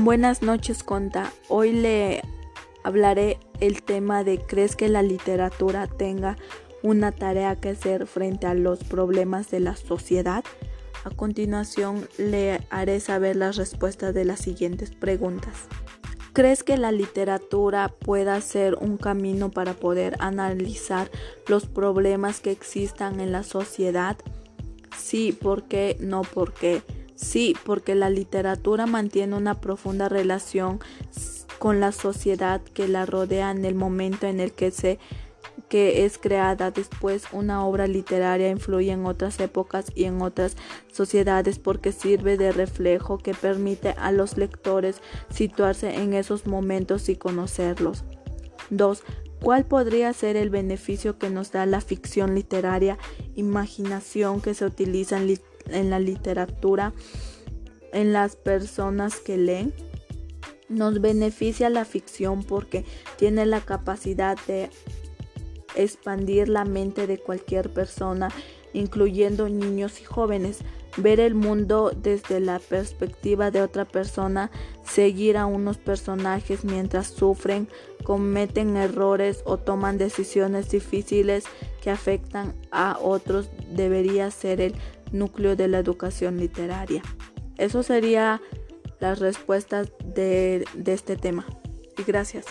Buenas noches, Conta. Hoy le hablaré el tema de ¿crees que la literatura tenga una tarea que hacer frente a los problemas de la sociedad? A continuación le haré saber las respuestas de las siguientes preguntas. ¿Crees que la literatura pueda ser un camino para poder analizar los problemas que existan en la sociedad? Sí, ¿por qué? No, ¿por qué? Sí, porque la literatura mantiene una profunda relación con la sociedad que la rodea en el momento en el que se que es creada después una obra literaria influye en otras épocas y en otras sociedades porque sirve de reflejo que permite a los lectores situarse en esos momentos y conocerlos. 2. ¿Cuál podría ser el beneficio que nos da la ficción literaria, imaginación que se utiliza en literatura? En la literatura en las personas que leen. Nos beneficia la ficción porque tiene la capacidad de expandir la mente de cualquier persona, incluyendo niños y jóvenes. Ver el mundo desde la perspectiva de otra persona, seguir a unos personajes mientras sufren, cometen errores o toman decisiones difíciles que afectan a otros debería ser el núcleo de la educación literaria. Eso sería las respuestas de, de este tema. Y gracias.